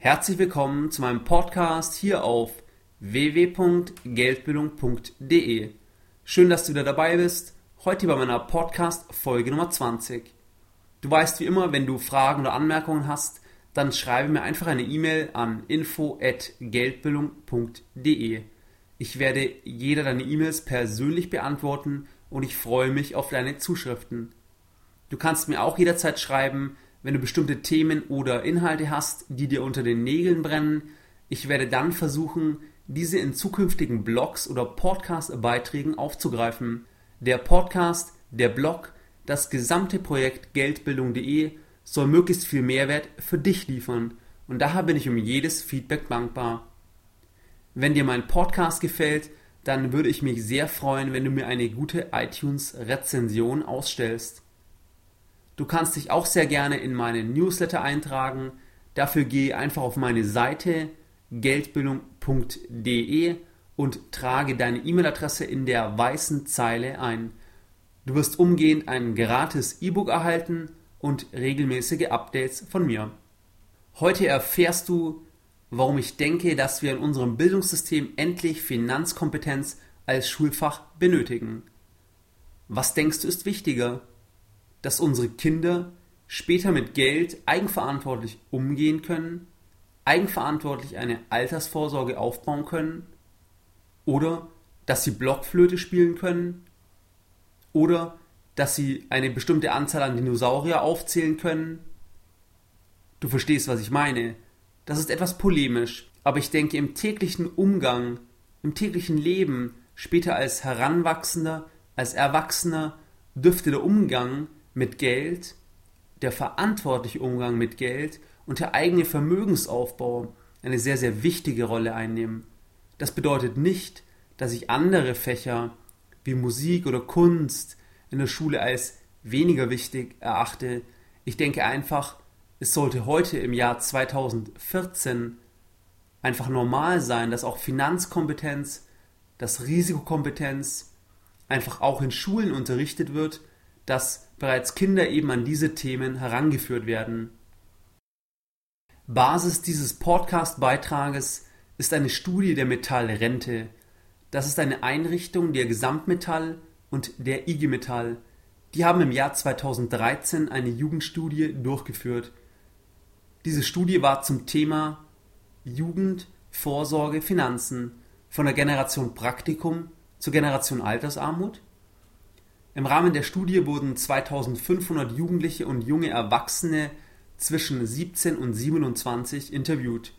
Herzlich willkommen zu meinem Podcast hier auf www.geldbildung.de. Schön, dass du wieder dabei bist. Heute bei meiner Podcast Folge Nummer 20. Du weißt wie immer, wenn du Fragen oder Anmerkungen hast, dann schreibe mir einfach eine E-Mail an info@geldbildung.de. Ich werde jeder deine E-Mails persönlich beantworten und ich freue mich auf deine Zuschriften. Du kannst mir auch jederzeit schreiben, wenn du bestimmte Themen oder Inhalte hast, die dir unter den Nägeln brennen. Ich werde dann versuchen, diese in zukünftigen Blogs oder Podcast-Beiträgen aufzugreifen. Der Podcast, der Blog, das gesamte Projekt Geldbildung.de soll möglichst viel Mehrwert für dich liefern und daher bin ich um jedes Feedback dankbar. Wenn dir mein Podcast gefällt, dann würde ich mich sehr freuen, wenn du mir eine gute iTunes-Rezension ausstellst. Du kannst dich auch sehr gerne in meinen Newsletter eintragen. Dafür gehe einfach auf meine Seite geldbildung.de und trage deine E-Mail-Adresse in der weißen Zeile ein. Du wirst umgehend ein gratis E-Book erhalten und regelmäßige Updates von mir. Heute erfährst du, warum ich denke, dass wir in unserem Bildungssystem endlich Finanzkompetenz als Schulfach benötigen. Was denkst du ist wichtiger? Dass unsere Kinder später mit Geld eigenverantwortlich umgehen können, eigenverantwortlich eine Altersvorsorge aufbauen können oder dass sie Blockflöte spielen können oder dass sie eine bestimmte Anzahl an Dinosaurier aufzählen können. Du verstehst, was ich meine. Das ist etwas polemisch, aber ich denke im täglichen Umgang, im täglichen Leben, später als Heranwachsender, als Erwachsener, dürfte der Umgang mit Geld, der verantwortliche Umgang mit Geld und der eigene Vermögensaufbau eine sehr, sehr wichtige Rolle einnehmen. Das bedeutet nicht, dass ich andere Fächer wie Musik oder Kunst in der Schule als weniger wichtig erachte. Ich denke einfach, es sollte heute im Jahr 2014 einfach normal sein, dass auch Finanzkompetenz, dass Risikokompetenz einfach auch in Schulen unterrichtet wird dass bereits Kinder eben an diese Themen herangeführt werden. Basis dieses Podcast-Beitrages ist eine Studie der Metallrente. Das ist eine Einrichtung der Gesamtmetall und der IG Metall. Die haben im Jahr 2013 eine Jugendstudie durchgeführt. Diese Studie war zum Thema Jugend, Vorsorge, Finanzen von der Generation Praktikum zur Generation Altersarmut im Rahmen der Studie wurden 2500 Jugendliche und junge Erwachsene zwischen 17 und 27 interviewt.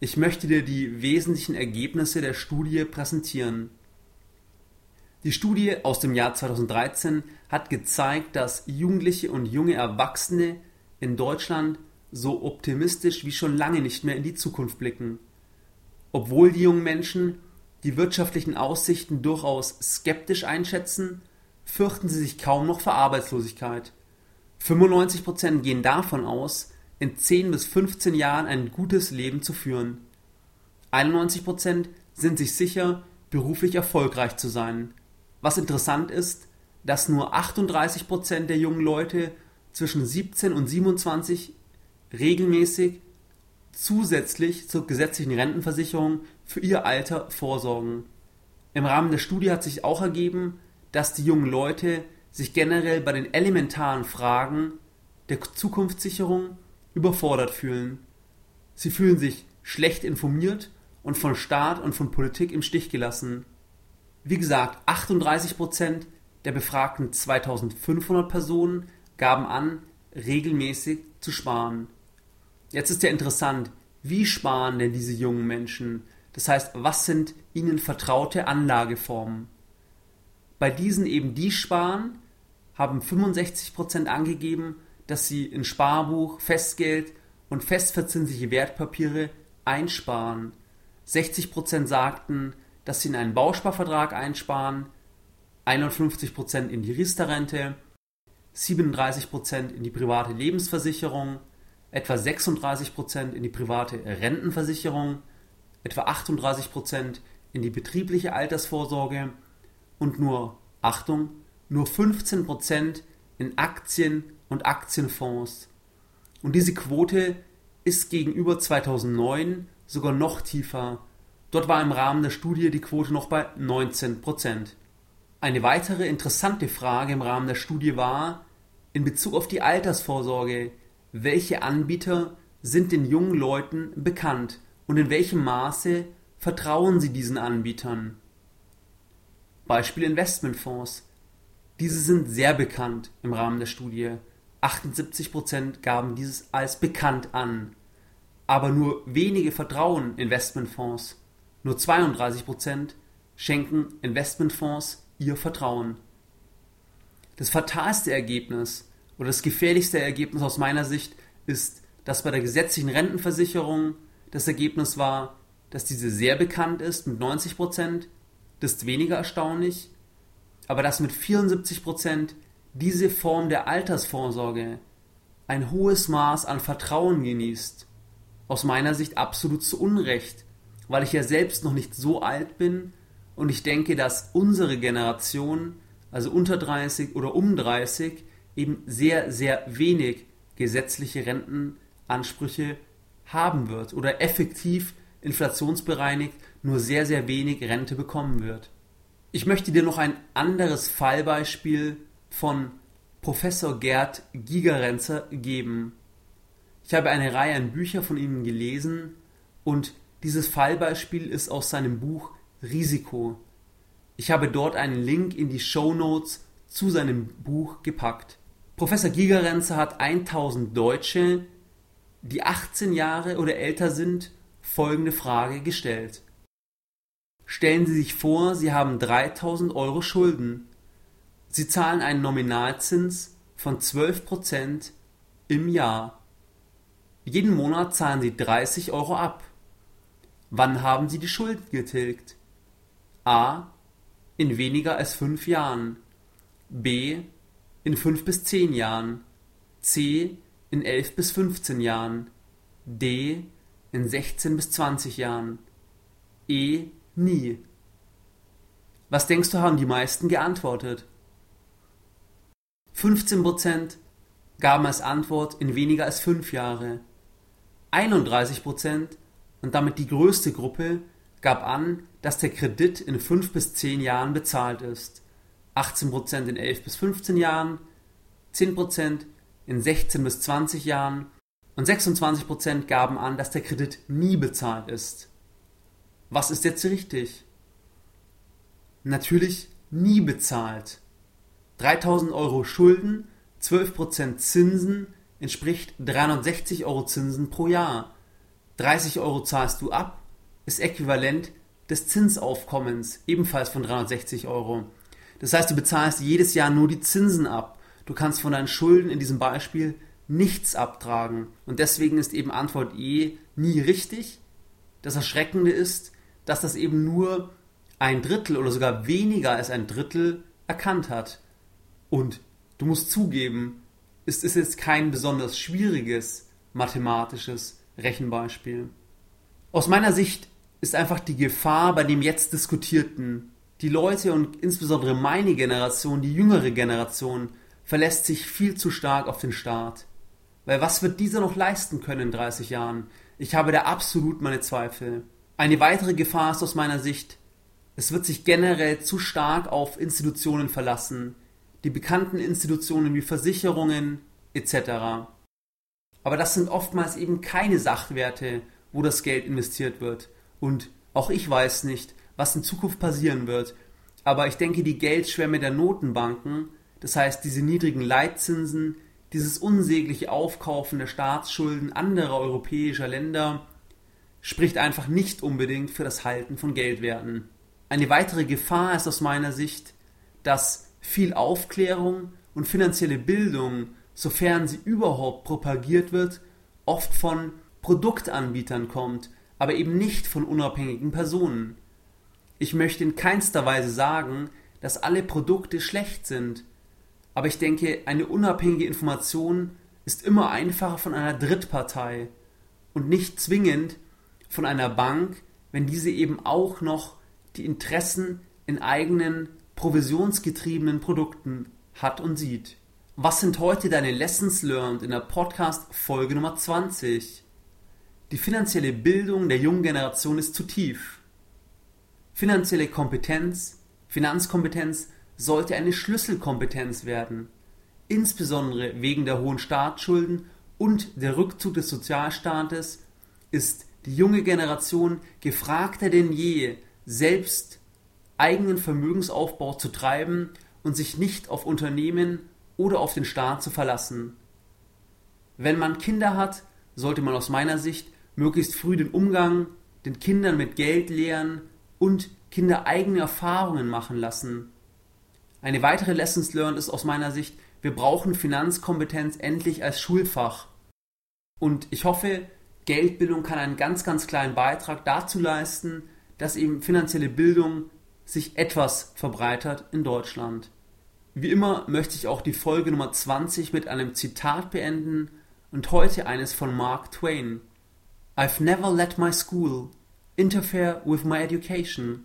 Ich möchte dir die wesentlichen Ergebnisse der Studie präsentieren. Die Studie aus dem Jahr 2013 hat gezeigt, dass Jugendliche und junge Erwachsene in Deutschland so optimistisch wie schon lange nicht mehr in die Zukunft blicken. Obwohl die jungen Menschen die wirtschaftlichen Aussichten durchaus skeptisch einschätzen, fürchten sie sich kaum noch vor Arbeitslosigkeit. 95% gehen davon aus, in 10 bis 15 Jahren ein gutes Leben zu führen. 91% sind sich sicher, beruflich erfolgreich zu sein. Was interessant ist, dass nur 38% der jungen Leute zwischen 17 und 27 regelmäßig zusätzlich zur gesetzlichen Rentenversicherung für ihr Alter vorsorgen. Im Rahmen der Studie hat sich auch ergeben, dass die jungen Leute sich generell bei den elementaren Fragen der Zukunftssicherung überfordert fühlen. Sie fühlen sich schlecht informiert und von Staat und von Politik im Stich gelassen. Wie gesagt, 38% der befragten 2500 Personen gaben an, regelmäßig zu sparen. Jetzt ist ja interessant, wie sparen denn diese jungen Menschen? Das heißt, was sind ihnen vertraute Anlageformen? Bei diesen eben die sparen, haben 65% angegeben, dass sie in Sparbuch, Festgeld und festverzinsliche Wertpapiere einsparen. 60% sagten, dass sie in einen Bausparvertrag einsparen, 51% in die Riester-Rente, 37% in die private Lebensversicherung, etwa 36% in die private Rentenversicherung, etwa 38% in die betriebliche Altersvorsorge und nur, Achtung, nur 15% in Aktien und Aktienfonds. Und diese Quote ist gegenüber 2009 sogar noch tiefer. Dort war im Rahmen der Studie die Quote noch bei 19%. Eine weitere interessante Frage im Rahmen der Studie war, in Bezug auf die Altersvorsorge, welche Anbieter sind den jungen Leuten bekannt und in welchem Maße vertrauen sie diesen Anbietern? Beispiel Investmentfonds. Diese sind sehr bekannt im Rahmen der Studie. 78% gaben dieses als bekannt an. Aber nur wenige vertrauen Investmentfonds. Nur 32% schenken Investmentfonds ihr Vertrauen. Das fatalste Ergebnis oder das gefährlichste Ergebnis aus meiner Sicht ist, dass bei der gesetzlichen Rentenversicherung das Ergebnis war, dass diese sehr bekannt ist mit 90 Prozent, das ist weniger erstaunlich, aber dass mit 74 Prozent diese Form der Altersvorsorge ein hohes Maß an Vertrauen genießt. Aus meiner Sicht absolut zu Unrecht, weil ich ja selbst noch nicht so alt bin und ich denke, dass unsere Generation also unter 30 oder um 30, eben sehr, sehr wenig gesetzliche Rentenansprüche haben wird oder effektiv inflationsbereinigt nur sehr, sehr wenig Rente bekommen wird. Ich möchte dir noch ein anderes Fallbeispiel von Professor Gerd Gigerenzer geben. Ich habe eine Reihe an Büchern von ihm gelesen und dieses Fallbeispiel ist aus seinem Buch Risiko. Ich habe dort einen Link in die Show Notes zu seinem Buch gepackt. Professor Gigerenzer hat 1000 Deutsche, die 18 Jahre oder älter sind, folgende Frage gestellt. Stellen Sie sich vor, Sie haben 3000 Euro Schulden. Sie zahlen einen Nominalzins von 12% im Jahr. Jeden Monat zahlen Sie 30 Euro ab. Wann haben Sie die Schulden getilgt? A in weniger als fünf Jahren, B in fünf bis zehn Jahren, C in elf bis fünfzehn Jahren, D in sechzehn bis zwanzig Jahren, E nie. Was denkst du, haben die meisten geantwortet? 15% gaben als Antwort in weniger als fünf Jahre. 31% und damit die größte Gruppe gab an, dass der Kredit in 5 bis 10 Jahren bezahlt ist, 18% in 11 bis 15 Jahren, 10% in 16 bis 20 Jahren und 26% gaben an, dass der Kredit nie bezahlt ist. Was ist jetzt richtig? Natürlich nie bezahlt. 3000 Euro Schulden, 12% Zinsen entspricht 360 Euro Zinsen pro Jahr. 30 Euro zahlst du ab, ist äquivalent des Zinsaufkommens, ebenfalls von 360 Euro. Das heißt, du bezahlst jedes Jahr nur die Zinsen ab. Du kannst von deinen Schulden in diesem Beispiel nichts abtragen. Und deswegen ist eben Antwort E nie richtig. Das Erschreckende ist, dass das eben nur ein Drittel oder sogar weniger als ein Drittel erkannt hat. Und du musst zugeben, es ist jetzt kein besonders schwieriges mathematisches Rechenbeispiel. Aus meiner Sicht ist einfach die Gefahr bei dem jetzt diskutierten. Die Leute und insbesondere meine Generation, die jüngere Generation, verlässt sich viel zu stark auf den Staat. Weil was wird dieser noch leisten können in 30 Jahren? Ich habe da absolut meine Zweifel. Eine weitere Gefahr ist aus meiner Sicht, es wird sich generell zu stark auf Institutionen verlassen, die bekannten Institutionen wie Versicherungen etc. Aber das sind oftmals eben keine Sachwerte, wo das Geld investiert wird. Und auch ich weiß nicht, was in Zukunft passieren wird. Aber ich denke, die Geldschwemme der Notenbanken, das heißt diese niedrigen Leitzinsen, dieses unsägliche Aufkaufen der Staatsschulden anderer europäischer Länder, spricht einfach nicht unbedingt für das Halten von Geldwerten. Eine weitere Gefahr ist aus meiner Sicht, dass viel Aufklärung und finanzielle Bildung, sofern sie überhaupt propagiert wird, oft von Produktanbietern kommt, aber eben nicht von unabhängigen Personen. Ich möchte in keinster Weise sagen, dass alle Produkte schlecht sind, aber ich denke, eine unabhängige Information ist immer einfacher von einer Drittpartei und nicht zwingend von einer Bank, wenn diese eben auch noch die Interessen in eigenen provisionsgetriebenen Produkten hat und sieht. Was sind heute deine Lessons learned in der Podcast Folge Nummer 20? Die finanzielle Bildung der jungen Generation ist zu tief. Finanzielle Kompetenz, Finanzkompetenz sollte eine Schlüsselkompetenz werden, insbesondere wegen der hohen Staatsschulden und der Rückzug des Sozialstaates ist die junge Generation gefragter denn je, selbst eigenen Vermögensaufbau zu treiben und sich nicht auf Unternehmen oder auf den Staat zu verlassen. Wenn man Kinder hat, sollte man aus meiner Sicht möglichst früh den Umgang den Kindern mit Geld lehren und Kinder eigene Erfahrungen machen lassen. Eine weitere Lessons learned ist aus meiner Sicht, wir brauchen Finanzkompetenz endlich als Schulfach. Und ich hoffe, Geldbildung kann einen ganz, ganz kleinen Beitrag dazu leisten, dass eben finanzielle Bildung sich etwas verbreitert in Deutschland. Wie immer möchte ich auch die Folge Nummer 20 mit einem Zitat beenden und heute eines von Mark Twain. I've never let my school interfere with my education.